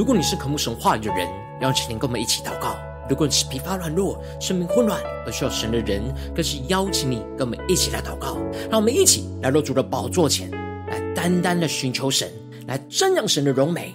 如果你是渴慕神话语的人，邀请你跟我们一起祷告；如果你是疲乏软弱、生命混乱而需要神的人，更是邀请你跟我们一起来祷告。让我们一起来到主的宝座前，来单单的寻求神，来瞻仰神的荣美。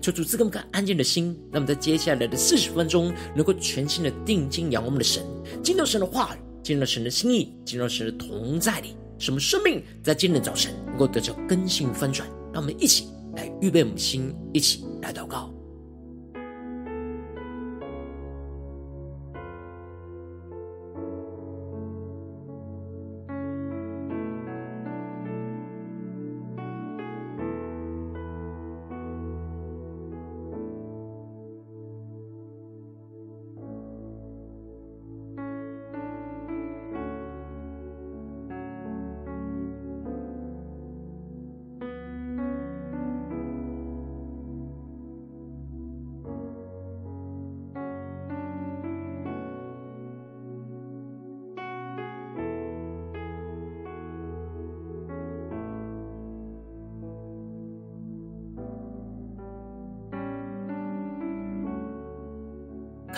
求主赐给我们安静的心，让我们在接下来的四十分钟，能够全心的定睛仰望我们的神，进入神的话语，进入神的心意，进入神的同在里，什么生命在今天早晨能够得到更新翻转。让我们一起来预备我们心，一起来祷告。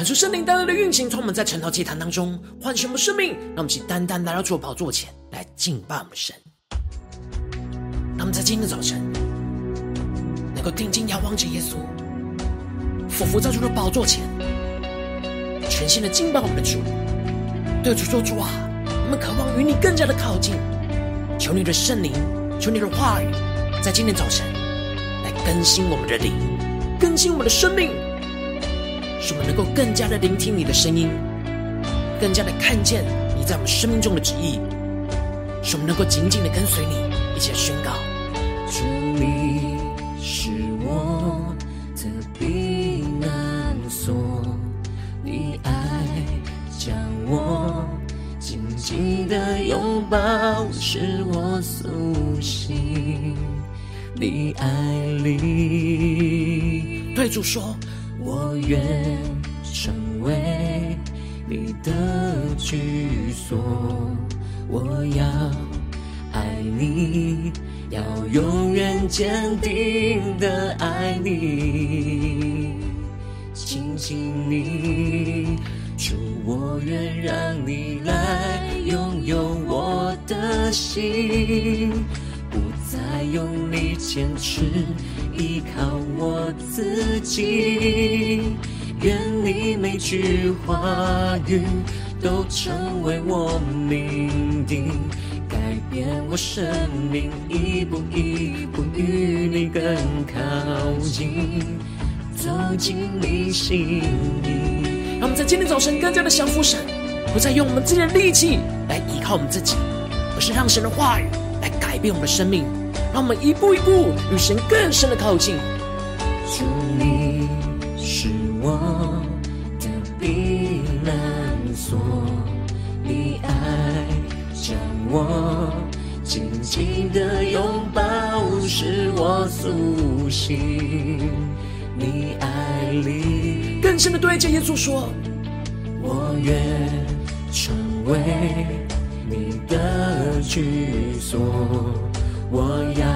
感受圣灵带来的运行，从我们在晨祷祭坛当中唤醒我们生命，让我们一起单单来到主宝座前来敬拜我们神。让我们在今天的早晨能够定睛仰望着耶稣，俯伏在主的宝座前，全心的敬拜我们的主。对主说：“主啊，我们渴望与你更加的靠近，求你的圣灵，求你的话语，在今天早晨来更新我们的灵，更新我们的生命。”使我们能够更加的聆听你的声音，更加的看见你在我们生命中的旨意，使我们能够紧紧的跟随你，一起宣告：主，你是我的避难所，你爱将我紧紧的拥抱，使我苏醒。你爱里，对主说。我愿成为你的居所，我要爱你，要永远坚定的爱你，亲近你，主，我愿让你来拥有我的心，不再用力坚持。依靠自己，愿你每句话语都成为我命定，改变我生命，一步一步与你更靠近，走进你心里。让我们在今天早晨更加的降服神，不再用我们自己的力气来依靠我们自己，而是让神的话语来改变我们的生命。让我们一步一步与神更深的靠近。主，你是我的避难所，你爱将我紧紧的拥抱，使我苏醒。你爱里更深的对着耶稣说：我愿成为你的居所。我要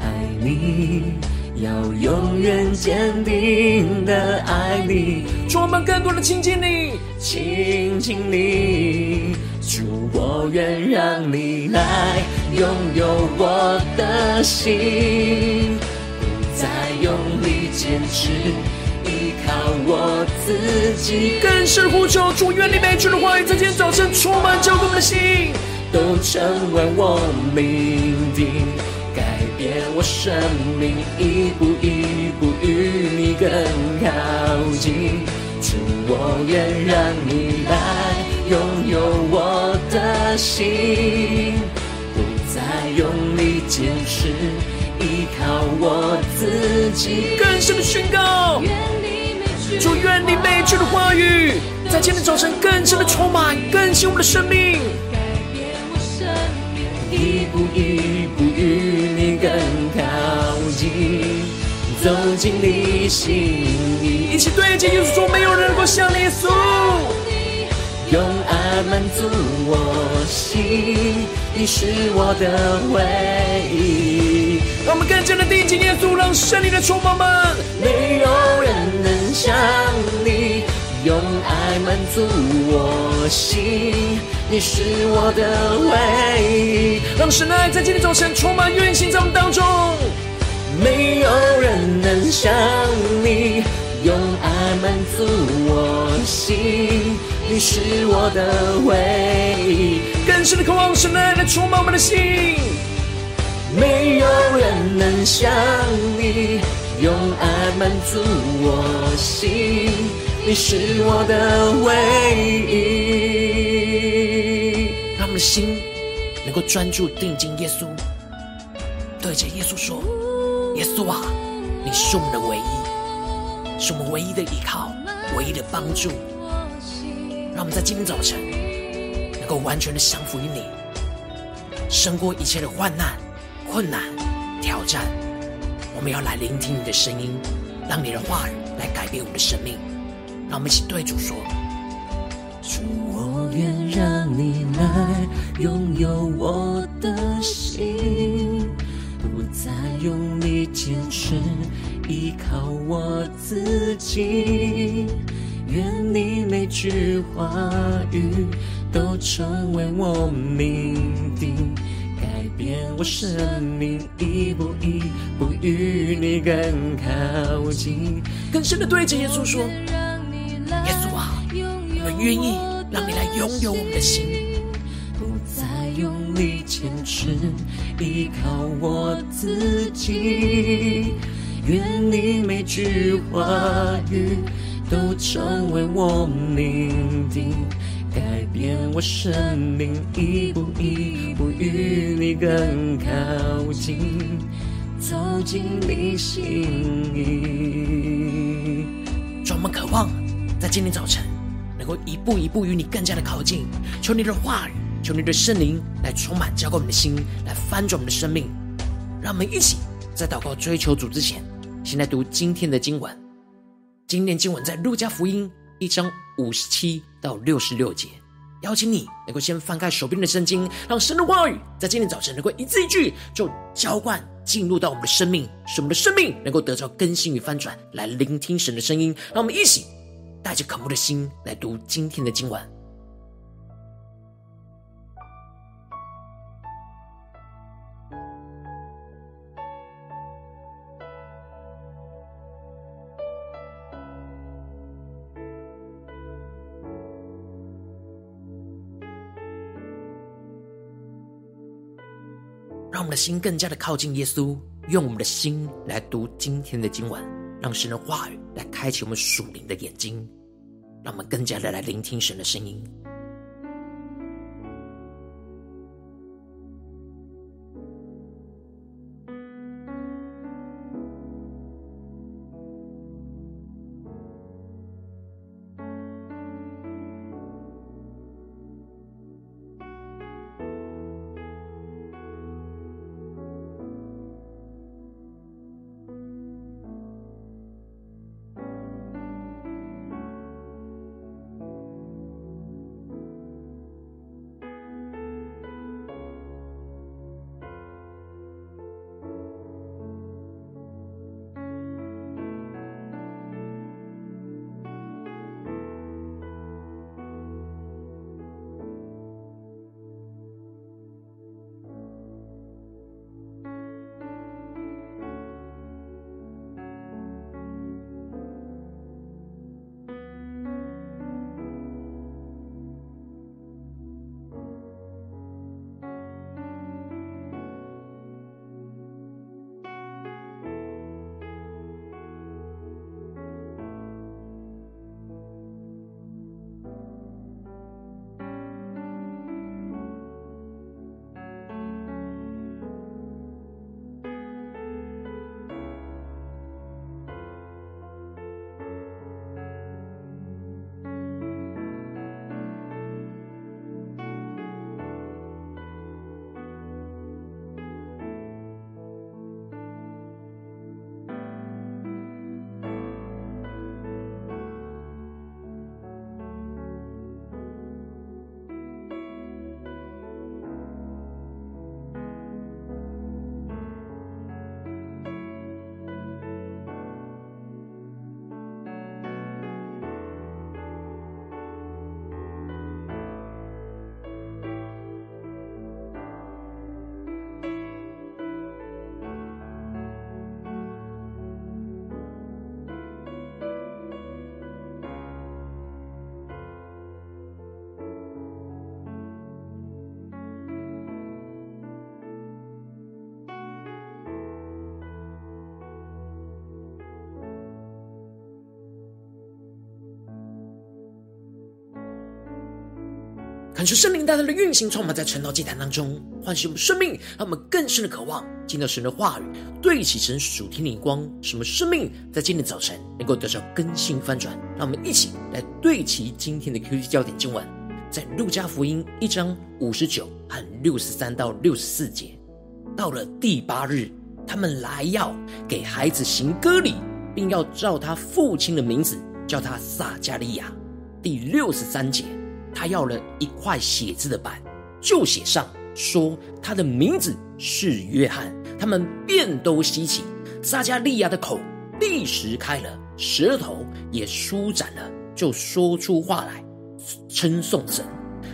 爱你，要永远坚定的爱你。主，我们更多的亲近你，亲近你。主，我愿让你来拥有我的心，不再用力坚持，依靠我自己。更是呼求，主，愿你每句的话语在今天早晨充满浇灌我们的心。都成为我命定，改变我生命，一步一步与你更靠近。主，我愿让你来拥有我的心，不再用力坚持，依靠我自己。更深的宣告，主，愿你每句的话语在今天早晨更深的充满，更新我的，生命，一步一步与你更靠近，走进你心里。一起对着耶稣说：没有人能够像耶稣，用爱满足我心，你是我的唯一。让我们更加的定睛耶稣，让圣灵的充满们，没有人能像你。用爱满足我心，你是我的唯一。让神的爱在今天早晨充满运行在我们当中。没有人能像你，用爱满足我心，你是我的唯一。更深的渴望神的爱来充满我们的心。没有人能像你，用爱满足我心。你是我的唯一，的心能够专注定睛耶稣，对着耶稣说：“耶稣啊，你是我们的唯一，是我们唯一的依靠，唯一的帮助。”让我们在今天早晨能够完全的降服于你，胜过一切的患难、困难、挑战。我们要来聆听你的声音，让你的话语来改变我们的生命。让我们一起对主说：主，我愿让你来拥有我的心，不再用力坚持依靠我自己。愿你每句话语都成为我命定，改变我生命，一步一步与你更靠近。更深的对着耶稣说。耶稣啊，我愿意让你来拥有我们的心，不再用力坚持依靠我自己。愿你每句话语都成为我命定，改变我生命，一步一步与你更靠近，走进你心里。让我们渴望。在今天早晨，够一步一步与你更加的靠近，求你的话语，求你的圣灵来充满浇灌我们的心，来翻转我们的生命。让我们一起在祷告追求主之前，先来读今天的经文。今天经文在路加福音一章五十七到六十六节。邀请你能够先翻开手边的圣经，让神的话语在今天早晨能够一字一句就浇灌进入到我们的生命，使我们的生命能够得到更新与翻转。来聆听神的声音，让我们一起。带着渴慕的心来读今天的经文，让我们的心更加的靠近耶稣，用我们的心来读今天的经文，让神的话语来开启我们属灵的眼睛。让我们更加的来聆听神的声音。感受圣灵大大的运行，充满在晨祷祭坛当中，唤醒我们生命，让我们更深的渴望见到神的话语，对齐神属天的光，使我们生命在今天早晨能够得到更新翻转。让我们一起来对齐今天的 QT 焦点经文，在路加福音一章五十九和六十三到六十四节。到了第八日，他们来要给孩子行割礼，并要照他父亲的名字叫他撒迦利亚。第六十三节。他要了一块写字的板，就写上说他的名字是约翰。他们便都稀奇。撒迦利亚的口立时开了，舌头也舒展了，就说出话来，称颂神。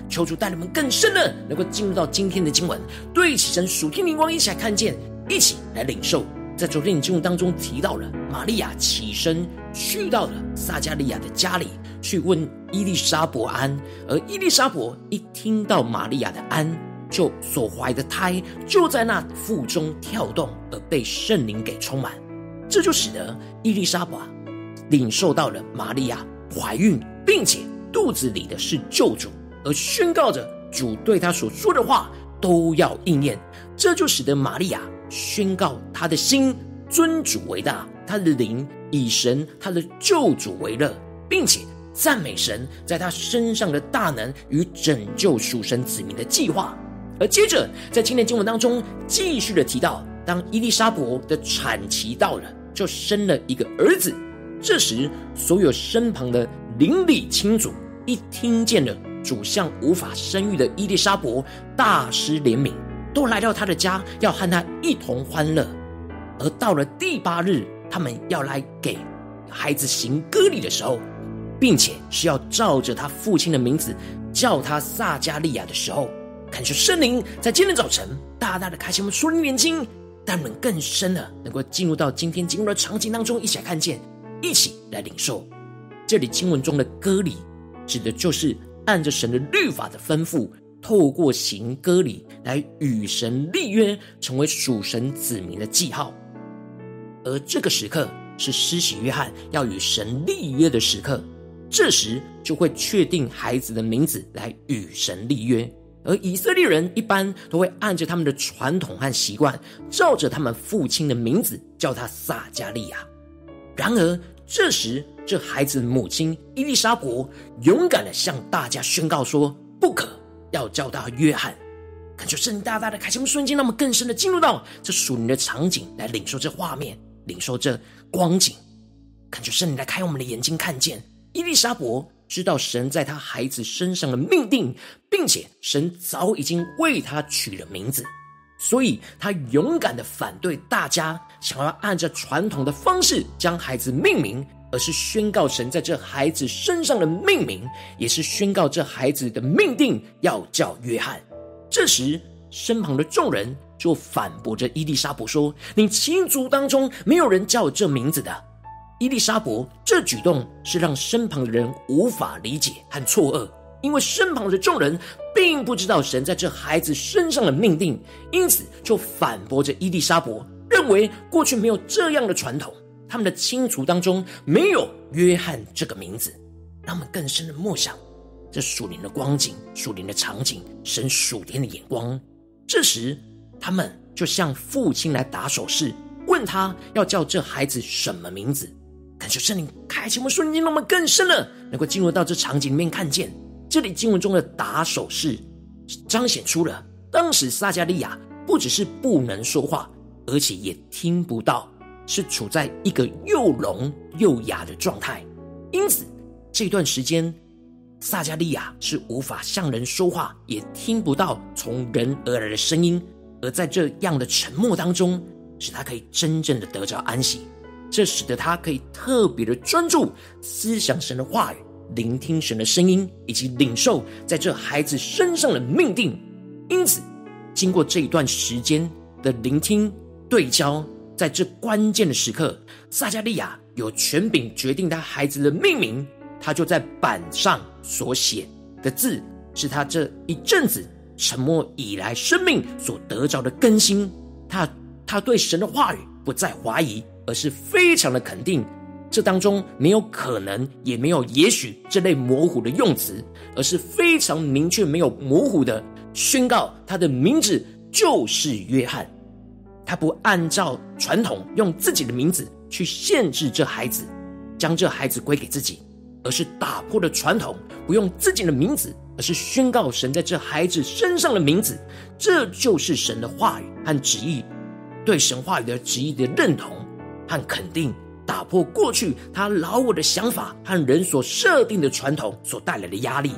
求主带领我们更深的，能够进入到今天的经文，对齐神属天灵光，一起来看见，一起来领受。在昨天的经文当中提到了，玛利亚起身去到了撒迦利亚的家里。去问伊丽莎伯安，而伊丽莎伯一听到玛利亚的安，就所怀的胎就在那腹中跳动，而被圣灵给充满，这就使得伊丽莎白领受到了玛利亚怀孕，并且肚子里的是救主，而宣告着主对她所说的话都要应验，这就使得玛利亚宣告他的心尊主为大，他的灵以神他的救主为乐，并且。赞美神在他身上的大能与拯救属神子民的计划，而接着在今天经文当中继续的提到，当伊丽莎白的产期到了，就生了一个儿子。这时，所有身旁的邻里亲族一听见了主向无法生育的伊丽莎白大施怜悯，都来到他的家，要和他一同欢乐。而到了第八日，他们要来给孩子行割礼的时候。并且是要照着他父亲的名字叫他撒迦利亚的时候，感受圣灵在今天早晨大大的开启我们属灵眼睛，让我们更深的能够进入到今天经文的场景当中，一起来看见，一起来领受。这里经文中的割礼，指的就是按着神的律法的吩咐，透过行割礼来与神立约，成为属神子民的记号。而这个时刻是施洗约翰要与神立约的时刻。这时就会确定孩子的名字来与神立约，而以色列人一般都会按着他们的传统和习惯，照着他们父亲的名字叫他撒迦利亚。然而这时，这孩子母亲伊丽莎白勇敢的向大家宣告说：“不可，要叫他约翰。”感觉圣大大的开启，瞬间让我们更深的进入到这属灵的场景，来领受这画面，领受这光景。感觉圣灵来开我们的眼睛，看见。伊丽莎白知道神在她孩子身上的命定，并且神早已经为她取了名字，所以她勇敢的反对大家想要按照传统的方式将孩子命名，而是宣告神在这孩子身上的命名，也是宣告这孩子的命定要叫约翰。这时，身旁的众人就反驳着伊丽莎白说：“你亲族当中没有人叫这名字的。”伊丽莎白这举动是让身旁的人无法理解和错愕，因为身旁的众人并不知道神在这孩子身上的命定，因此就反驳着伊丽莎白，认为过去没有这样的传统，他们的亲族当中没有约翰这个名字。让我们更深的默想这属灵的光景、属灵的场景、神属天的眼光。这时，他们就向父亲来打手势，问他要叫这孩子什么名字。感谢圣灵开启我们瞬间，让我们更深了，能够进入到这场景里面，看见这里经文中的打手势，彰显出了当时撒迦利亚不只是不能说话，而且也听不到，是处在一个又聋又哑的状态。因此这段时间，撒迦利亚是无法向人说话，也听不到从人而来的声音。而在这样的沉默当中，使他可以真正的得着安息。这使得他可以特别的专注思想神的话语，聆听神的声音，以及领受在这孩子身上的命定。因此，经过这一段时间的聆听对焦，在这关键的时刻，撒迦利亚有权柄决定他孩子的命名。他就在板上所写的字，是他这一阵子沉默以来生命所得着的更新。他他对神的话语不再怀疑。而是非常的肯定，这当中没有可能，也没有也许这类模糊的用词，而是非常明确、没有模糊的宣告，他的名字就是约翰。他不按照传统用自己的名字去限制这孩子，将这孩子归给自己，而是打破了传统，不用自己的名字，而是宣告神在这孩子身上的名字。这就是神的话语和旨意，对神话语的旨意的认同和肯定，打破过去他老我的想法和人所设定的传统所带来的压力。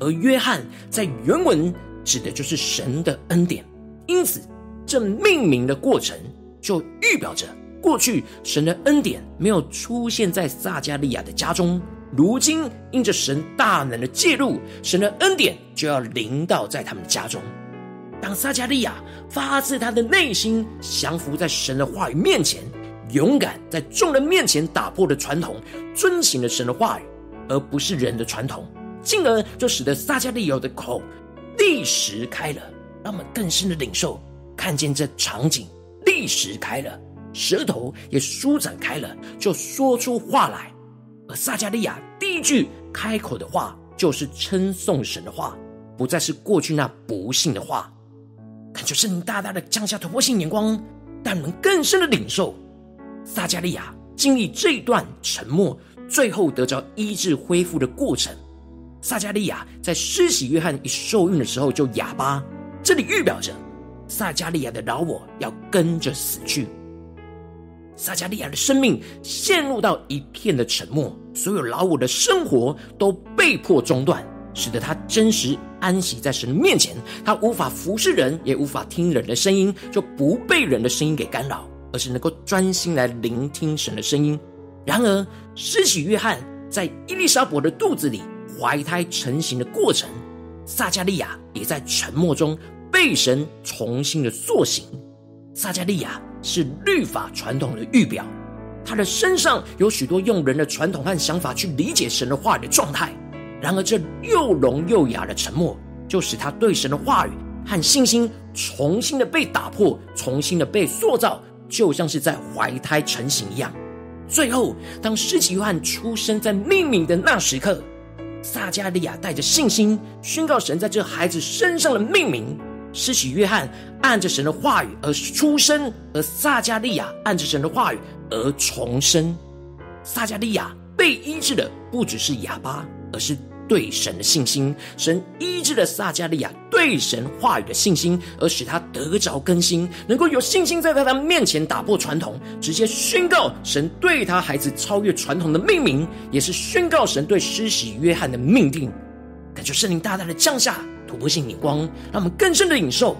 而约翰在原文指的就是神的恩典，因此。这命名的过程，就预表着过去神的恩典没有出现在撒迦利亚的家中，如今因着神大能的介入，神的恩典就要临到在他们家中。当撒迦利亚发自他的内心降服在神的话语面前，勇敢在众人面前打破了传统，遵行了神的话语，而不是人的传统，进而就使得撒迦利亚的口立时开了，让我们更深的领受。看见这场景，立时开了，舌头也舒展开了，就说出话来。而撒迦利亚第一句开口的话，就是称颂神的话，不再是过去那不信的话。感觉圣灵大大的降下突破性眼光，但能更深的领受。撒迦利亚经历这一段沉默，最后得着医治恢复的过程。撒迦利亚在施洗约翰一受孕的时候就哑巴，这里预表着。撒迦利亚的老我要跟着死去，撒迦利亚的生命陷入到一片的沉默，所有老我的生活都被迫中断，使得他真实安息在神的面前。他无法服侍人，也无法听人的声音，就不被人的声音给干扰，而是能够专心来聆听神的声音。然而，施洗约翰在伊丽莎伯的肚子里怀胎成型的过程，撒迦利亚也在沉默中。被神重新的塑形，撒迦利亚是律法传统的预表，他的身上有许多用人的传统和想法去理解神的话语的状态。然而，这又聋又哑的沉默，就使他对神的话语和信心重新的被打破，重新的被塑造，就像是在怀胎成型一样。最后，当施洗约翰出生在命名的那时刻，撒迦利亚带着信心宣告神在这孩子身上的命名。施洗约翰按着神的话语而出生，而撒迦利亚按着神的话语而重生。撒迦利亚被医治的不只是哑巴，而是对神的信心。神医治了撒迦利亚对神话语的信心，而使他得着更新，能够有信心在他的面前打破传统，直接宣告神对他孩子超越传统的命名，也是宣告神对施洗约翰的命定。感觉圣灵大大的降下。突破性眼光，让我们更深的领受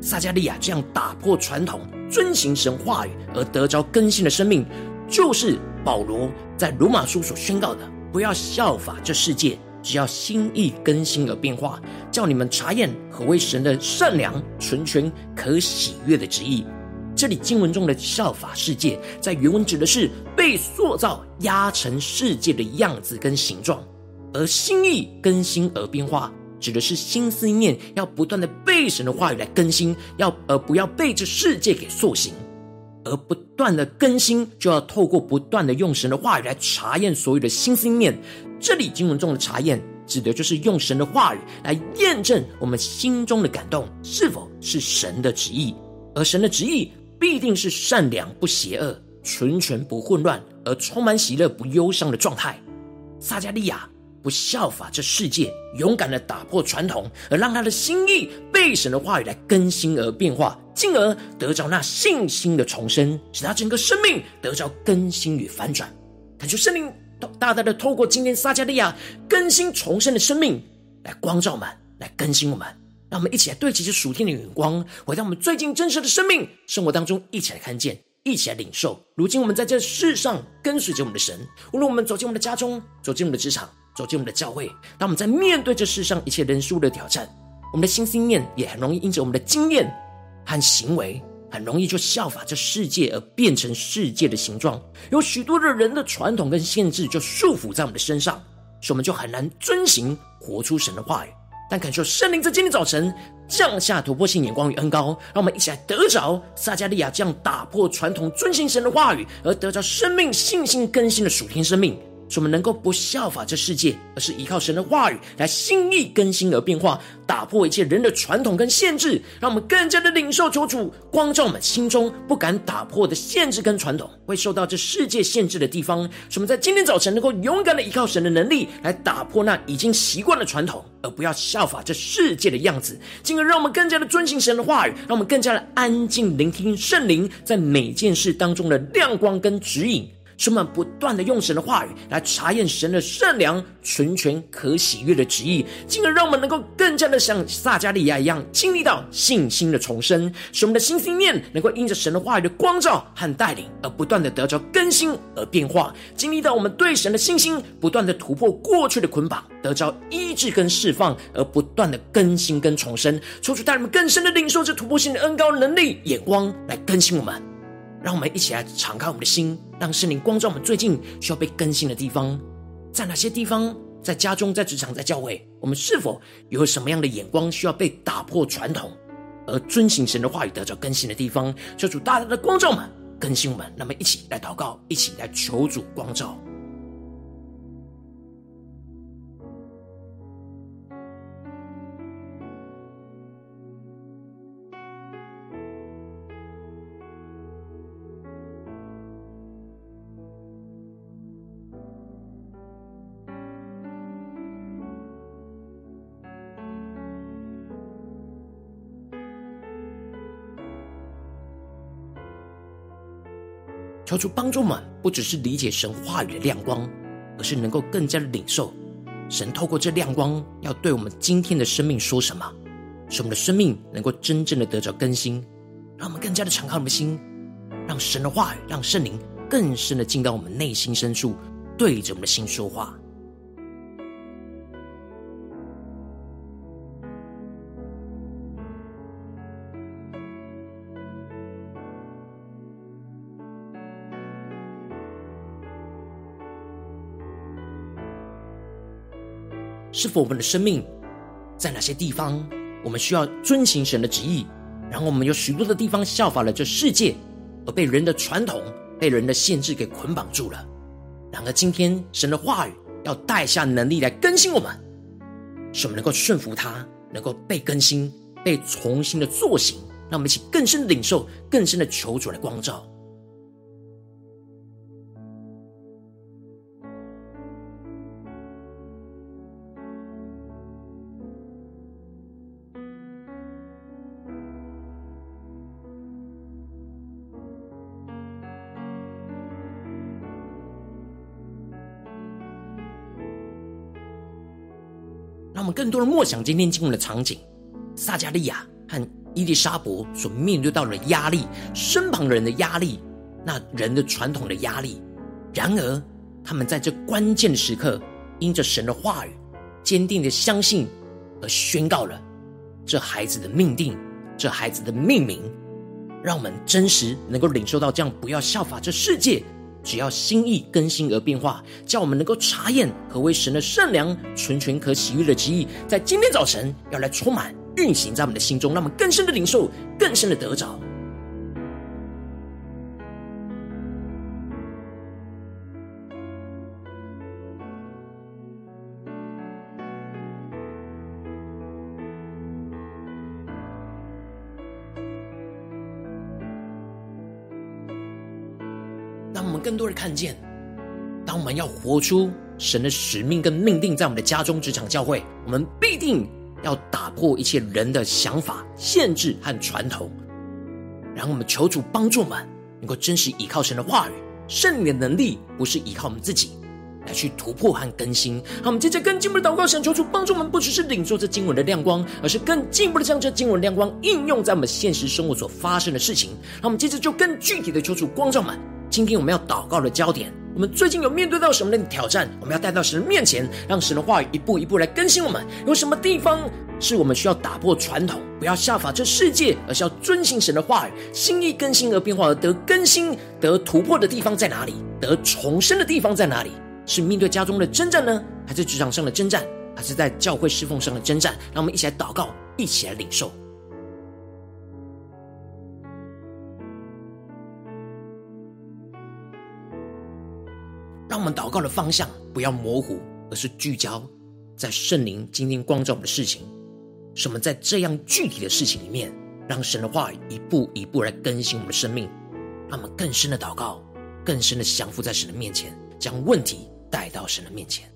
撒迦利亚这样打破传统、遵行神话语而得着更新的生命，就是保罗在罗马书所宣告的：不要效法这世界，只要心意更新而变化，叫你们查验何为神的善良、纯全、可喜悦的旨意。这里经文中的效法世界，在原文指的是被塑造、压成世界的样子跟形状，而心意更新而变化。指的是心思念要不断的被神的话语来更新，要而不要被这世界给塑形，而不断的更新就要透过不断的用神的话语来查验所有的心思念。这里经文中的查验，指的就是用神的话语来验证我们心中的感动是否是神的旨意，而神的旨意必定是善良不邪恶、纯全不混乱，而充满喜乐不忧伤的状态。撒迦利亚。不效法这世界，勇敢的打破传统，而让他的心意被神的话语来更新而变化，进而得着那信心的重生，使他整个生命得着更新与反转。感觉圣灵大大的透过今天撒迦利亚更新重生的生命来光照我们，来更新我们，让我们一起来对齐这属天的眼光，回到我们最近真实的生命生活当中，一起来看见，一起来领受。如今我们在这世上跟随着我们的神，无论我们走进我们的家中，走进我们的职场。走进我们的教会，当我们在面对这世上一切人数的挑战，我们的心心念也很容易因着我们的经验和行为，很容易就效法这世界而变成世界的形状。有许多的人的传统跟限制就束缚在我们的身上，所以我们就很难遵行活出神的话语。但感受圣灵在今天早晨降下突破性眼光与恩膏，让我们一起来得着撒迦利亚这样打破传统、遵行神的话语，而得着生命、信心更新的属天生命。使我们能够不效法这世界，而是依靠神的话语来心意更新而变化，打破一切人的传统跟限制，让我们更加的领受求主光照我们心中不敢打破的限制跟传统，会受到这世界限制的地方。使我们在今天早晨能够勇敢的依靠神的能力来打破那已经习惯的传统，而不要效法这世界的样子，进而让我们更加的遵行神的话语，让我们更加的安静聆听圣灵在每件事当中的亮光跟指引。使我们不断的用神的话语来查验神的善良、纯全、可喜悦的旨意，进而让我们能够更加的像撒迦利亚一样，经历到信心的重生，使我们的心思念能够因着神的话语的光照和带领，而不断的得着更新而变化，经历到我们对神的信心不断的突破过去的捆绑，得着医治跟释放，而不断的更新跟重生，求主带我们更深的领受这突破性的恩膏能力眼光来更新我们。让我们一起来敞开我们的心，让圣灵光照我们最近需要被更新的地方，在哪些地方？在家中、在职场、在教会，我们是否有什么样的眼光需要被打破传统，而遵行神的话语得着更新的地方？求主大大的光照我们，更新我们。那么，一起来祷告，一起来求主光照。求主帮助我们，不只是理解神话语的亮光，而是能够更加的领受神透过这亮光要对我们今天的生命说什么，使我们的生命能够真正的得着更新，让我们更加的敞开我们的心，让神的话语，让圣灵更深的进到我们内心深处，对着我们的心说话。是否我们的生命在哪些地方，我们需要遵行神的旨意？然后我们有许多的地方效法了这世界，而被人的传统、被人的限制给捆绑住了。然而今天神的话语要带下能力来更新我们，使我们能够顺服他，能够被更新、被重新的作醒。让我们一起更深的领受、更深的求主来光照。更多的默想今天经文的场景，撒迦利亚和伊丽莎伯所面对到的压力，身旁人的压力，那人的传统的压力。然而，他们在这关键的时刻，因着神的话语，坚定的相信，而宣告了这孩子的命定，这孩子的命名。让我们真实能够领受到这样，不要效法这世界。只要心意更新而变化，叫我们能够查验何为神的善良、纯全、可喜悦的旨意，在今天早晨要来充满运行在我们的心中，让我们更深的领受，更深的得着。我们更多的看见，当我们要活出神的使命跟命定，在我们的家中、职场、教会，我们必定要打破一切人的想法、限制和传统。然后我们求主帮助我们，能够真实依靠神的话语、圣灵的能力，不是依靠我们自己来去突破和更新。好，我们接着更进一步的祷告，想求主帮助我们，不只是领受这经文的亮光，而是更进一步的将这经文亮光应用在我们现实生活所发生的事情。那我们接着就更具体的求主光照们。今天我们要祷告的焦点，我们最近有面对到什么样的挑战？我们要带到神的面前，让神的话语一步一步来更新我们。有什么地方是我们需要打破传统，不要效法这世界，而是要遵行神的话语，心意更新而变化而得更新、得突破的地方在哪里？得重生的地方在哪里？是面对家中的征战呢，还是职场上的征战，还是在教会侍奉上的征战？让我们一起来祷告，一起来领受。我们祷告的方向不要模糊，而是聚焦在圣灵今天光照我们的事情。什么在这样具体的事情里面，让神的话一步一步来更新我们的生命，让我们更深的祷告，更深的降服在神的面前，将问题带到神的面前。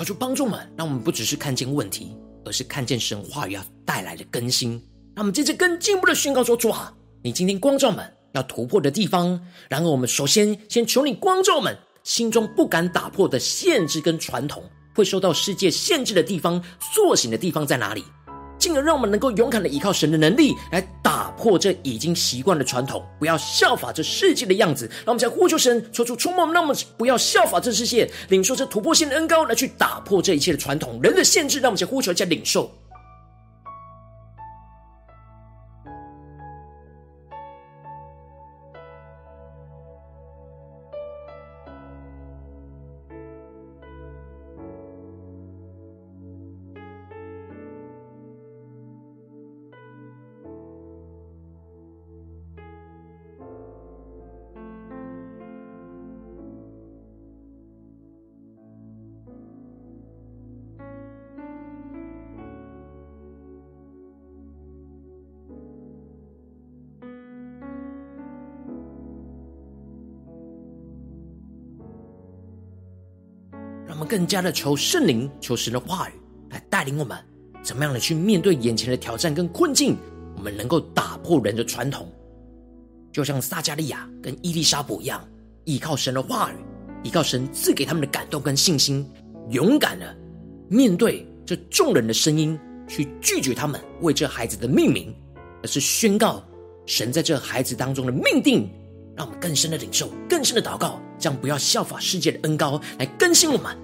求主帮助们，让我们不只是看见问题，而是看见神话语要带来的更新。让我们接着更进一步的宣告说：“主啊，你今天光照们要突破的地方。然而，我们首先先求你光照们心中不敢打破的限制跟传统，会受到世界限制的地方，塑形的地方在哪里？”进而让我们能够勇敢的依靠神的能力来或者已经习惯的传统，不要效法这世界的样子。让我们在呼求神，求主触摸那么，不要效法这世界，领受这突破性的恩高来去打破这一切的传统、人的限制。让我们在呼求，在领受。我们更加的求圣灵、求神的话语来带领我们，怎么样的去面对眼前的挑战跟困境？我们能够打破人的传统，就像撒迦利亚跟伊丽莎伯一样，依靠神的话语，依靠神赐给他们的感动跟信心，勇敢的面对这众人的声音，去拒绝他们为这孩子的命名，而是宣告神在这孩子当中的命定，让我们更深的领受、更深的祷告，这样不要效法世界的恩高来更新我们。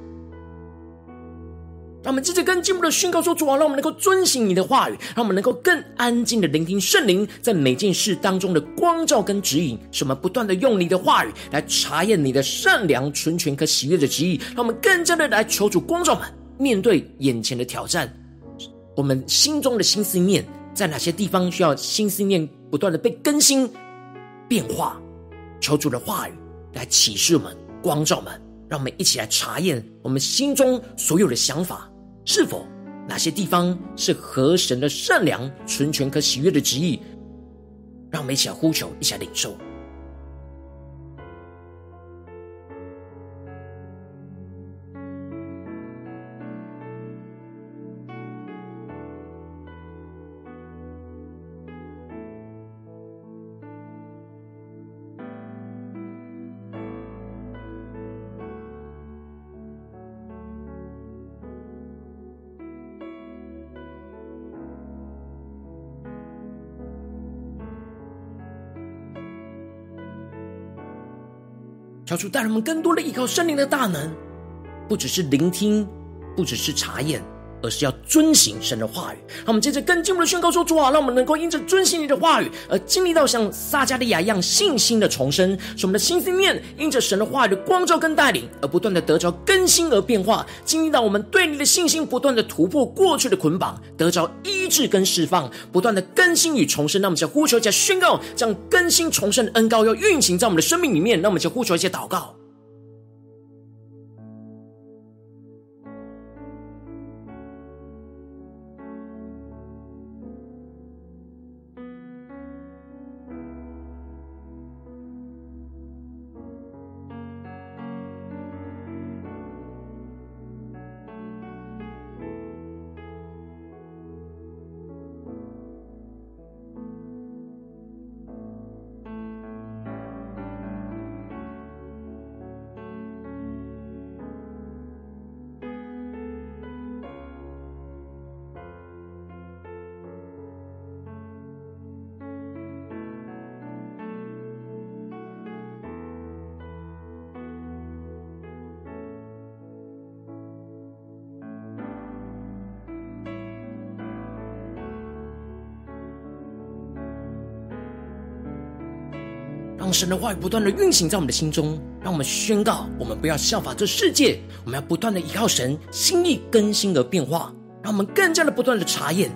让我们接着跟进步的宣告说：“主啊，让我们能够遵行你的话语，让我们能够更安静的聆听圣灵在每件事当中的光照跟指引，使我们不断的用你的话语来查验你的善良、纯全和喜悦的旨意。让我们更加的来求主光照们，面对眼前的挑战，我们心中的心思念在哪些地方需要心思念不断的被更新、变化？求主的话语来启示我们、光照们，让我们一起来查验我们心中所有的想法。”是否哪些地方是合神的善良、纯全和喜悦的旨意？让我们一起来呼求，一起来领受。求主带人们更多的依靠圣灵的大能，不只是聆听，不只是查验，而是要遵行神的话语。让我们接着更进一步的宣告说：“主啊，让我们能够因着遵行你的话语，而经历到像撒迦利亚一样信心的重生，使我们的心思念因着神的话语的光照跟带领，而不断的得着更新而变化。经历到我们对你的信心不断的突破过去的捆绑，得着医治跟释放，不断的更新与重生。让我们在呼求、在宣告，将更新重生的恩膏要运行在我们的生命里面。让我们在呼求、一些祷告。”让神的话语不断的运行在我们的心中，让我们宣告：我们不要效法这世界，我们要不断的依靠神心意更新而变化，让我们更加的不断的查验，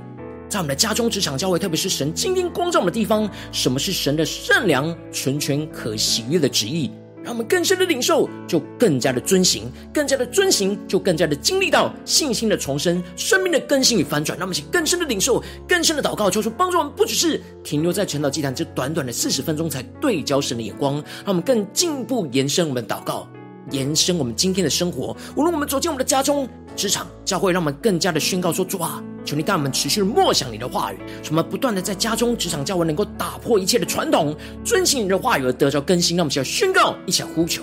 在我们的家中、职场、教会，特别是神今天光照我们的地方，什么是神的善良、纯全、可喜悦的旨意。让我们更深的领受，就更加的遵行；更加的遵行，就更加的经历到信心的重生、生命的更新与翻转。让我们一起更深的领受、更深的祷告，求主帮助我们，不只是停留在晨祷祭坛这短短的四十分钟，才对焦神的眼光，让我们更进一步延伸我们的祷告，延伸我们今天的生活。无论我们走进我们的家中、职场、教会，让我们更加的宣告说：主啊！求你带我们持续默想你的话语，什么不断的在家中、职场、教会能够打破一切的传统，遵行你的话语而得着更新。让我们需要宣告，一起来呼求。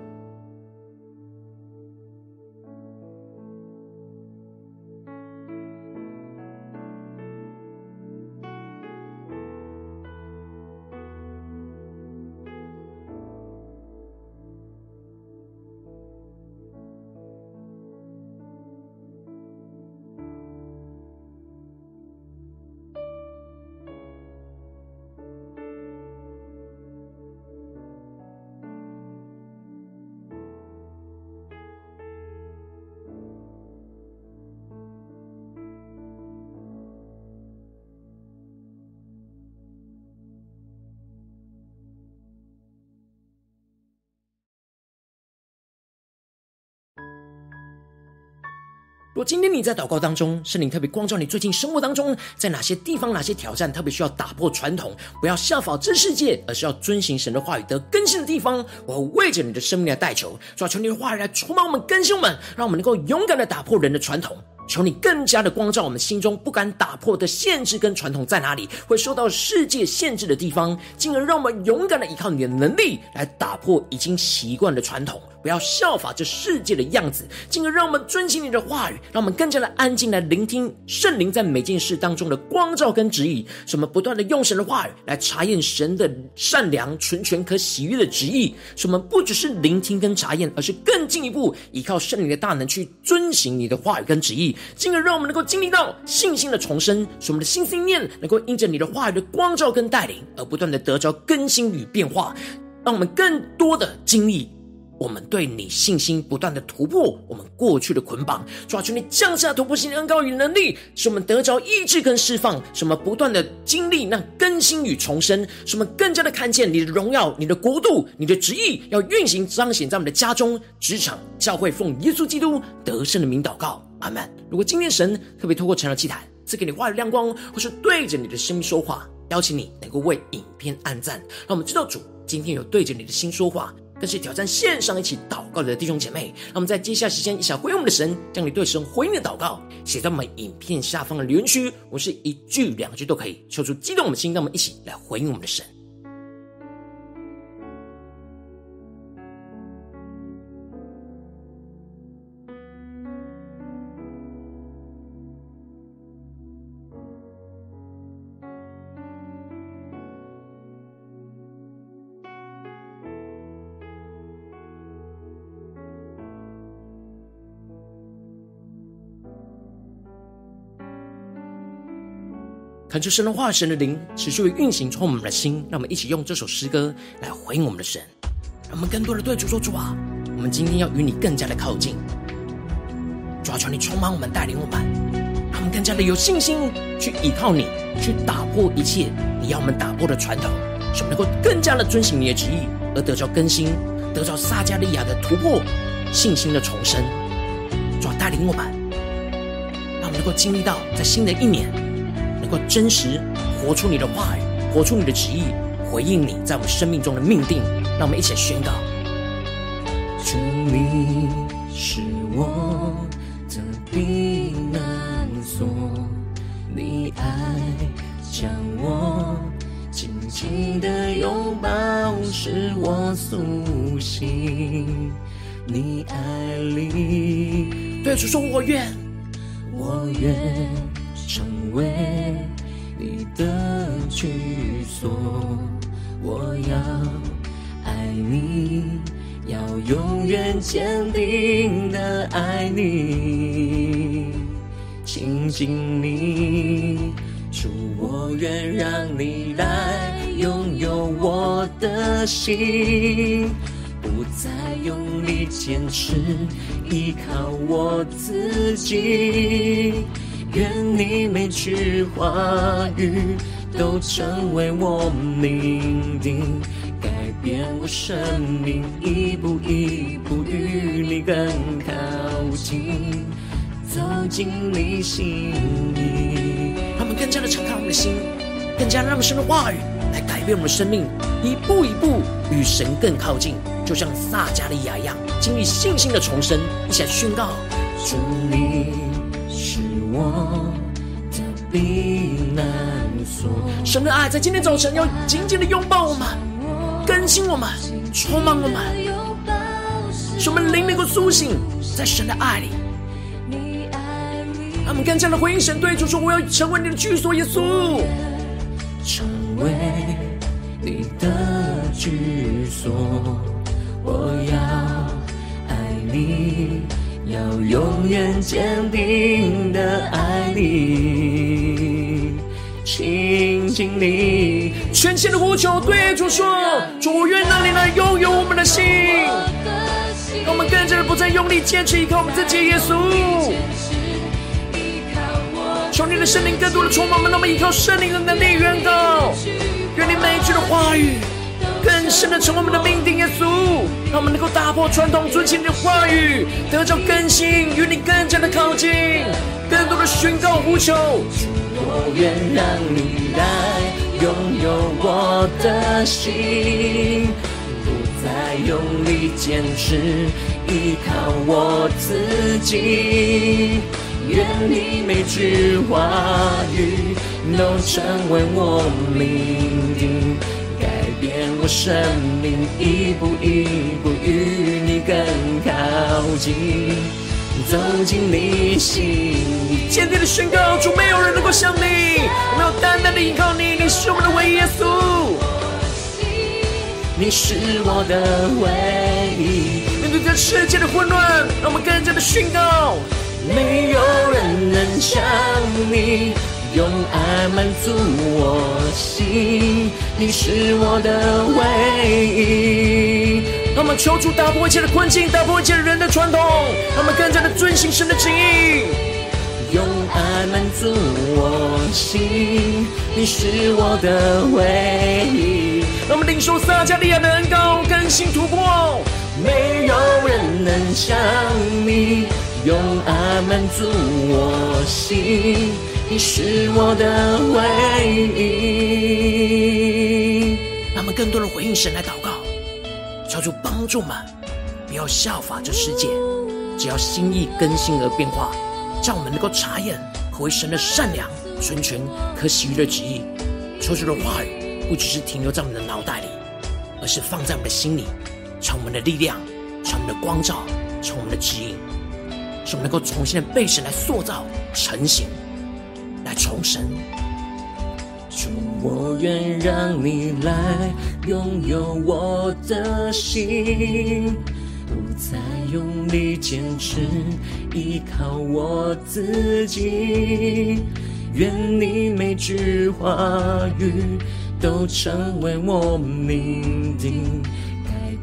今天你在祷告当中，圣灵特别光照你最近生活当中，在哪些地方、哪些挑战，特别需要打破传统，不要效仿真世界，而是要遵行神的话语得更新的地方，我会为着你的生命来代求，主要求你的话语来充满我们、更新我们，让我们能够勇敢的打破人的传统。求你更加的光照我们心中不敢打破的限制跟传统在哪里，会受到世界限制的地方，进而让我们勇敢的依靠你的能力来打破已经习惯的传统。不要效法这世界的样子，进而让我们遵行你的话语，让我们更加的安静来聆听圣灵在每件事当中的光照跟旨意。什么不断的用神的话语来查验神的善良、纯全、可喜悦的旨意。什么不只是聆听跟查验，而是更进一步依靠圣灵的大能去遵行你的话语跟旨意，进而让我们能够经历到信心的重生，使我们的心思念能够因着你的话语的光照跟带领，而不断的得着更新与变化，让我们更多的经历。我们对你信心不断的突破，我们过去的捆绑，抓住你降下突破性的恩膏与能力，使我们得着医治跟释放，使我们不断的经历那更新与重生，使我们更加的看见你的荣耀、你的国度、你的旨意要运行彰显在我们的家中、职场、教会，奉耶稣基督得胜的名祷告，阿门。如果今天神特别透过晨祷祭坛赐给你话语亮光，或是对着你的生命说话，邀请你能够为影片按赞，让我们知道主今天有对着你的心说话。更是挑战线上一起祷告的弟兄姐妹，让我们在接下来时间一起回应我们的神，将你对神回应的祷告写在我们影片下方的留言区，我是一句两句都可以，说出激动我们的心，让我们一起来回应我们的神。恳求神的化，神的灵持续的运行，充满我们的心。让我们一起用这首诗歌来回应我们的神，让我们更多的对主说：“主啊，我们今天要与你更加的靠近。主啊，求你充满我们，带领我们，让我们更加的有信心去依靠你，去打破一切你要我们打破的传统，使我们能够更加的遵行你的旨意，而得着更新，得着撒迦利亚的突破，信心的重生。主啊，带领我们，让我们能够经历到在新的一年。”够真实活出你的话语，活出你的旨意，回应你在我们生命中的命定。让我们一起宣告：主，你是我的避难所，你爱将我紧紧的拥抱，使我苏醒。你爱里，对主说，我愿，我愿成为。的居所。我要爱你，要永远坚定的爱你，亲近你，主，我愿让你来拥有我的心。不再用力坚持，依靠我自己。愿你每句话语都成为我命定，改变我生命，一步一步与你更靠近，走进你心里。他们更加的敞开我们的心，更加让神的话语来改变我们的生命，一步一步与神更靠近。就像撒迦利亚一样，经历信心的重生，一起来宣告：主，你我的避难所。神的爱在今天早晨要紧紧的拥抱我们，更新我们，充满我们，使我们灵能够苏醒在神的爱里。让我们更加的回应神，对主说：“我要成为你的居所，耶稣，成为你的居所。”我要爱你，要永远坚定的爱你，亲近你，全心的呼求，对主说：主，愿让你来拥有我们的心，让我们更加的不再用力坚持依靠我们自己，耶稣。求你的圣灵更多的充满我们，让我们依靠圣灵的能力远高，愿你每一句的话语。更深的成为我们的命定，耶稣，让我们能够打破传统，遵循你的话语，得着更新，与你更加的靠近，更多的宣告呼求。我愿让你来拥有我的心，不再用力坚持，依靠我自己。愿你每句话语都成为我命定。变我生命，一步一步与你更靠近，走进你心。坚定的宣告，主，没有人能够像你，我们要单单的依靠你，你是我们的唯一耶稣，你是我的唯一。面对这世界的混乱，让我们更加的宣告，没有人。用爱满足我心，你是我的唯一。让我们求主打破一切的困境，打破一切人的传统，让我们更加的遵行神的旨意。用爱满足我心，你是我的唯一。让我们领受撒迦利亚的恩膏，更新突破。没有人能像你，用爱满足我心。你是我的唯一。让我们更多的回应神来祷告，求主帮助们，不要效法这世界，只要心意更新而变化，让我们能够察验何为神的善良、纯全、可喜悦的旨意。求主的话语不只是停留在我们的脑袋里，而是放在我们的心里，成我们的力量，成我们的光照，成我们的指引，使我们能够重新的被神来塑造、成型。来重生，主，我愿让你来拥有我的心，不再用力坚持，依靠我自己。愿你每句话语都成为我命定。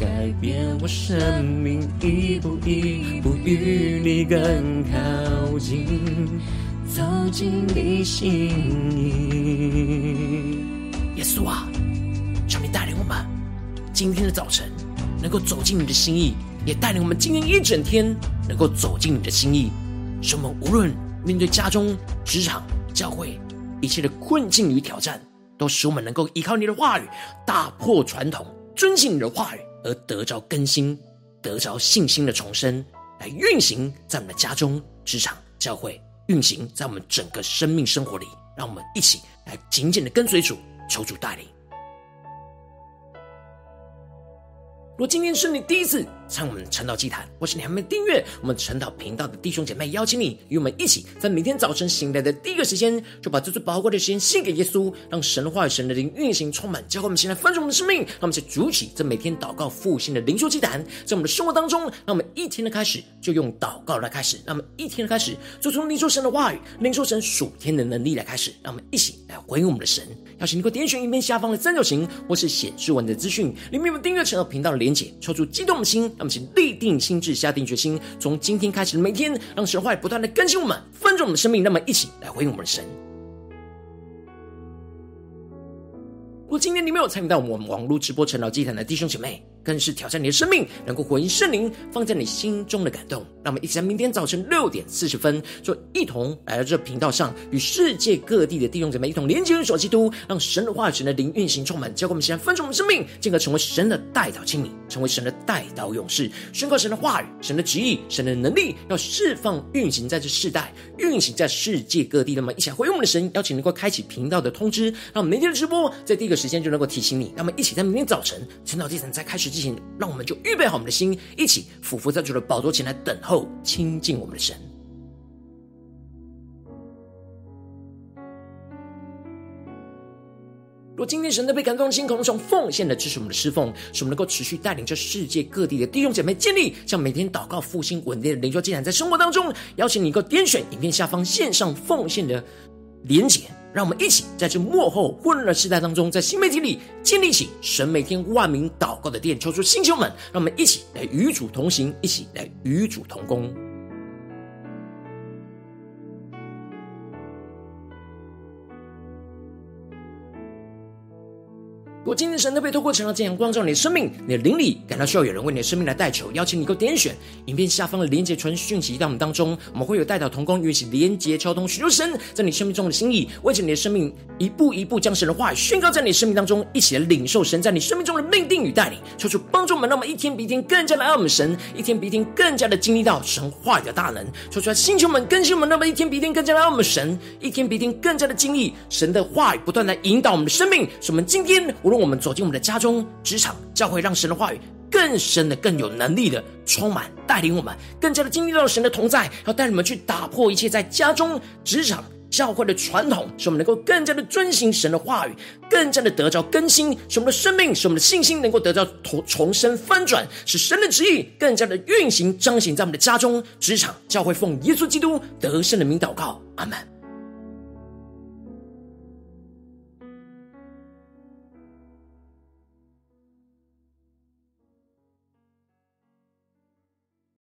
改变我生命，一步一步与你更靠近，走进你心里。耶稣啊，求你带领我们，今天的早晨能够走进你的心意，也带领我们今天一整天能够走进你的心意，使我们无论面对家中、职场、教会一切的困境与挑战，都使我们能够依靠你的话语，打破传统，遵行你的话语，而得着更新，得着信心的重生，来运行在我们的家中、职场、教会，运行在我们整个生命生活里。让我们一起来紧紧的跟随主，求主带领。若今天是你第一次参我们晨祷祭坛，或是你还没订阅我们晨祷频道的弟兄姐妹，邀请你与我们一起，在每天早晨醒来的第一个时间，就把这最宝贵的时间献给耶稣，让神的话语、神的灵运行充满，教会我们现在丰盛我们的生命。让我们一起筑起这每天祷告复兴的灵修祭坛，在我们的生活当中，让我们一天的开始就用祷告来开始，让我们一天的开始就从领受神的话语、领受神属天的能力来开始，让我们一起来回应我们的神。邀请你给我点选影片下方的三角形，或是显示文的资讯，里面有订阅晨祷频道的连结，抽出激动的心，那么请立定心智，下定决心，从今天开始每天，让神话不断的更新我们，翻转我们的生命，那么一起来回应我们的神。如果今天你没有参与到我们网络直播晨祷祭坛的弟兄姐妹，更是挑战你的生命，能够回应圣灵放在你心中的感动。让我们一起在明天早晨六点四十分，就一同来到这频道上，与世界各地的弟兄姐妹一同连接、与所基督，让神的话语、神的灵运行充满，教灌我们现在分盛我们生命，进而成为神的代祷亲民，成为神的代祷勇士，宣告神的话语、神的旨意、神的能力，要释放运行在这世代，运行在世界各地。那么，一起回应我们的神，邀请能够开启频道的通知，让我们明天的直播在第一个时间就能够提醒你。那么，一起在明天早晨晨祷祭坛在开始之前，让我们就预备好我们的心，一起俯伏在主的宝座前来等候亲近我们的神。若今天神的被感动的心，可能从奉献的支持我们的侍奉，使我们能够持续带领着世界各地的弟兄姐妹建立，像每天祷告复兴稳定的灵修祭坛，在生活当中，邀请你能够点选影片下方线上奉献的连结。让我们一起在这幕后混乱的时代当中，在新媒体里建立起神每天万名祷告的殿，求出星球们，让我们一起来与主同行，一起来与主同工。果今天神特别透过晨祷祭坛光照你的生命，你的灵里感到需要有人为你的生命来代求，邀请你够点选影片下方的连结传讯息到我们当中，我们会有代祷同工与一起连结交通，寻求神在你生命中的心意，为着你的生命一步一步将神的话语宣告在你生命当中，一起来领受神在你生命中的命定与带领，求主帮助我们，那么一天比一天更加的爱我们神，一天比一天更加的经历到神话语的大能，求出来星球们更新我们，那么一天比一天更加的爱我们神，一天比一天更加的经历神的话语不断来引导我们的生命，使我们今天无论我们走进我们的家中、职场、教会，让神的话语更深的、更有能力的充满带领我们，更加的经历到神的同在，要带你们去打破一切在家中、职场、教会的传统，使我们能够更加的遵行神的话语，更加的得着更新，使我们的生命、使我们的信心能够得到重重生翻转，使神的旨意更加的运行彰显在我们的家中、职场、教会，奉耶稣基督得胜的名祷告，阿门。